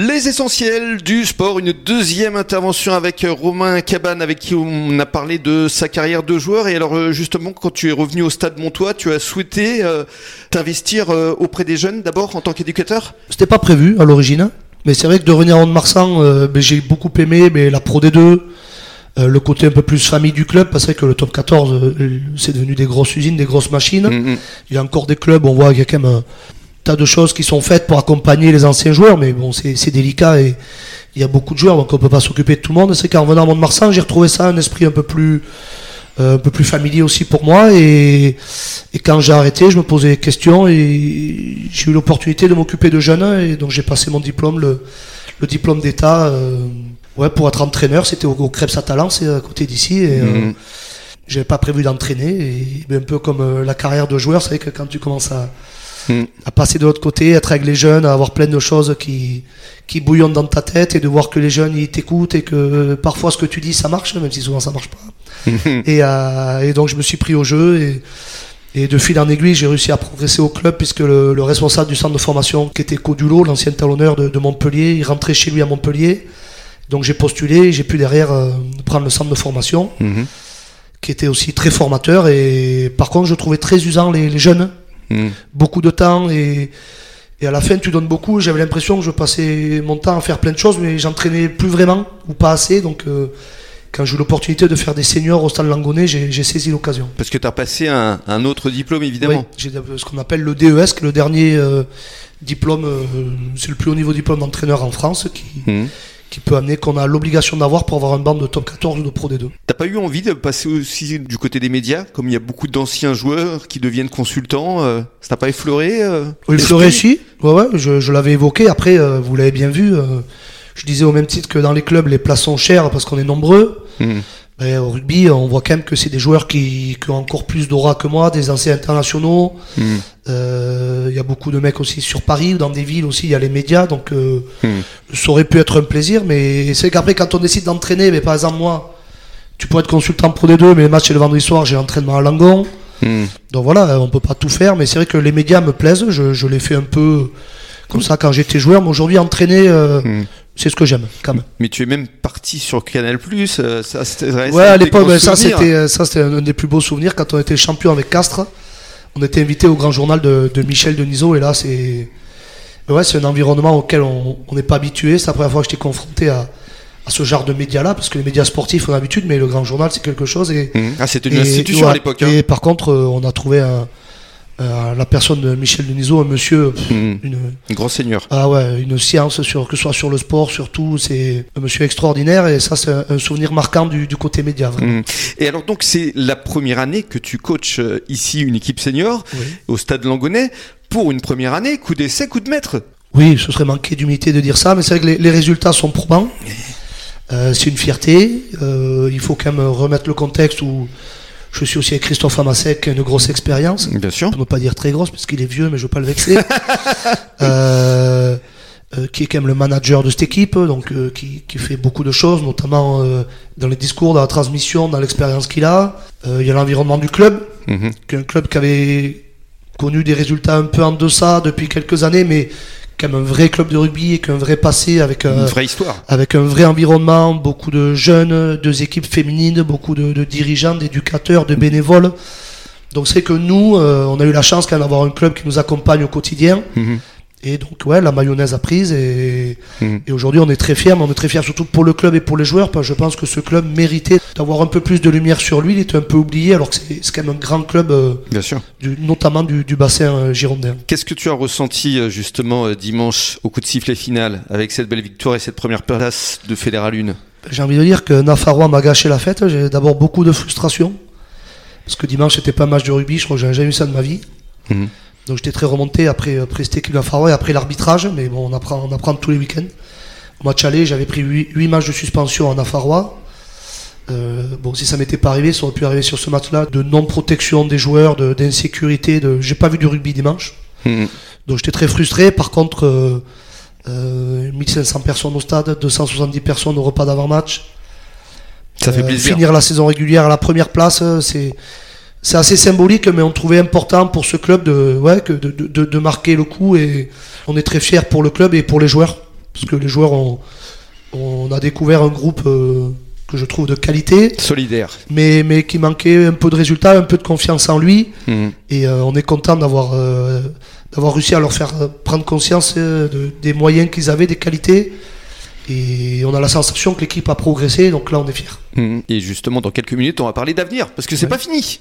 Les essentiels du sport, une deuxième intervention avec Romain Cabane avec qui on a parlé de sa carrière de joueur et alors euh, justement quand tu es revenu au stade Montois, tu as souhaité euh, t'investir euh, auprès des jeunes d'abord en tant qu'éducateur? C'était pas prévu à l'origine, mais c'est vrai que de revenir en Marsan, ben, j'ai beaucoup aimé mais la Pro D2, le côté un peu plus famille du club, parce que le top 14 c'est devenu des grosses usines, des grosses machines. Mm, mm. Il y a encore des clubs, on voit qu'il y a quand même tas de choses qui sont faites pour accompagner les anciens joueurs, mais bon, c'est délicat et il y a beaucoup de joueurs, donc on peut pas s'occuper de tout le monde. C'est qu'en venant à Mont-de-Marsan, j'ai retrouvé ça, un esprit un peu plus, euh, un peu plus familier aussi pour moi. Et, et quand j'ai arrêté, je me posais des questions et j'ai eu l'opportunité de m'occuper de jeunes. Et donc j'ai passé mon diplôme, le, le diplôme d'État, euh, ouais, pour être entraîneur. C'était au, au Krebs à c'est à côté d'ici. Et, euh, mhm. j'avais pas prévu d'entraîner. Et un peu comme la carrière de joueur, c'est vrai que quand tu commences à Hmm. à passer de l'autre côté, être avec les jeunes, à avoir plein de choses qui, qui bouillonnent dans ta tête et de voir que les jeunes ils t'écoutent et que parfois ce que tu dis ça marche, même si souvent ça marche pas. et, euh, et, donc je me suis pris au jeu et, et de fil en aiguille j'ai réussi à progresser au club puisque le, le, responsable du centre de formation qui était Codulo, l'ancien talonneur de, de, Montpellier, il rentrait chez lui à Montpellier. Donc j'ai postulé et j'ai pu derrière euh, prendre le centre de formation. Mhm. qui était aussi très formateur et par contre je trouvais très usant les, les jeunes Hmm. Beaucoup de temps et, et à la fin tu donnes beaucoup. J'avais l'impression que je passais mon temps à faire plein de choses, mais j'entraînais plus vraiment ou pas assez. Donc euh, quand j'ai eu l'opportunité de faire des seniors au stade Langonnet, j'ai saisi l'occasion. Parce que tu as passé un, un, autre diplôme évidemment. Oui, j'ai ce qu'on appelle le DES, le dernier euh, diplôme, euh, c'est le plus haut niveau diplôme d'entraîneur en France qui, hmm qui peut amener qu'on a l'obligation d'avoir pour avoir un bande de top 14 ou de Pro D2. T'as pas eu envie de passer aussi du côté des médias, comme il y a beaucoup d'anciens joueurs qui deviennent consultants, euh, ça t'a pas effleuré euh, Effleuré si, ouais, ouais, je, je l'avais évoqué, après euh, vous l'avez bien vu, euh, je disais au même titre que dans les clubs les places sont chères parce qu'on est nombreux. Hmm. Ben, au rugby, on voit quand même que c'est des joueurs qui, qui, ont encore plus d'aura que moi, des anciens internationaux. Hmm. euh, y a beaucoup de mecs aussi sur Paris, dans des villes aussi, il y a les médias, donc euh, hmm. ça aurait pu être un plaisir. Mais c'est qu'après, quand on décide d'entraîner, mais par exemple moi, tu pourrais être consultant pour les deux, mais les matchs c'est le vendredi soir, j'ai l'entraînement à Langon. Hmm. Donc voilà, on peut pas tout faire, mais c'est vrai que les médias me plaisent. Je, je l'ai fait un peu comme ça quand j'étais joueur, mais aujourd'hui entraîner, euh, c'est ce que j'aime quand même. Mais tu es même parti sur Canal Plus. Euh, ça, ouais, à l'époque, ça c'était euh, ça c'était un des plus beaux souvenirs quand on était champion avec Castres. On était invité au grand journal de, de Michel Denisot et là c'est ouais c'est un environnement auquel on n'est pas habitué. C'est la première fois que j'étais confronté à, à ce genre de médias-là, parce que les médias sportifs ont l'habitude, mais le grand journal c'est quelque chose. Et, mmh. Ah, c'était une institution à l'époque. Hein. Et par contre, euh, on a trouvé un, euh, la personne de Michel Denisot, un monsieur, hmm. une, grand seigneur. Ah ouais, une science sur que ce soit sur le sport, surtout, c'est un monsieur extraordinaire et ça c'est un, souvenir marquant du, côté média. Hmm. Et alors donc c'est la première année que tu coaches euh, ici une équipe senior au Stade Langonnet pour une première année, coup d'essai, coup de maître. Oui, ce serait manquer d'humilité de dire ça, mais c'est vrai que les, résultats sont probants. Euh, c'est une fierté. il faut quand même remettre le contexte où je suis aussi avec Christophe Amasek, une grosse expérience. Bien sûr. Pour ne pas dire très grosse, parce qu'il est vieux, mais je veux pas le vexer. euh, euh, qui est quand même le manager de cette équipe, donc euh, qui, qui, fait beaucoup de choses, notamment dans les discours, dans la transmission, dans l'expérience qu'il a. Il y a l'environnement du club, mm qui est un club qui avait connu des résultats un peu en deçà depuis quelques années, mais comme un vrai club de rugby et qu'un vrai passé avec une vraie histoire. avec un vrai environnement, beaucoup de jeunes, deux équipes féminines, beaucoup de, de dirigeants, d'éducateurs, de bénévoles. Donc c'est que nous, euh, on a eu la chance quand d'avoir un club qui nous accompagne au quotidien. Mhm. Et donc, ouais, la mayonnaise a prise. Et, mhm. et aujourd'hui, on est très fiers, mais on est très fiers surtout pour le club et pour les joueurs, parce que je pense que ce club méritait d'avoir un peu plus de lumière sur lui. Il était un peu oublié, alors que c'est quand même un grand club, euh, Bien sûr. Du, notamment du, du bassin euh, girondin. Qu'est-ce que tu as ressenti euh, justement dimanche au coup de sifflet final, avec cette belle victoire et cette première place de Fédéral 1 J'ai envie de dire que Nafarois m'a gâché la fête. J'ai d'abord beaucoup de frustration, parce que dimanche, c'était pas un match de rugby. Je crois que j'ai jamais eu ça de ma vie. Mhm. Donc j'étais très remonté après, après cette équipe et après l'arbitrage, mais bon, on apprend, on apprend tous les week-ends. Au match aller, j'avais pris 8, matchs de suspension en Afarois. Euh, bon, si ça m'était pas arrivé, ça aurait pu arriver sur ce match-là, de non-protection des joueurs, d'insécurité. De, J'ai pas vu du rugby dimanche. Mmh. Donc j'étais très frustré. Par contre, euh, euh, 1500 personnes au stade, 270 personnes au repas d'avant-match. Ça fait euh, plaisir. Finir la saison régulière à la première place, c'est c'est assez symbolique, mais on trouvait important pour ce club de, ouais, de, de, de, marquer le coup et on est très fiers pour le club et pour les joueurs. parce que les joueurs ont, on a découvert un groupe euh, que je trouve de qualité, Solidaire. mais, mais qui manquait un peu de résultats, un peu de confiance en lui. Mhm. Et euh, on est content d'avoir euh, d'avoir réussi à leur faire prendre conscience de- des moyens qu'ils avaient, des qualités. Et on a la sensation que l'équipe a progressé, donc là on est fiers. Mhm. Et justement, dans quelques minutes, on va parler d'avenir, parce que c'est Ouais. pas fini.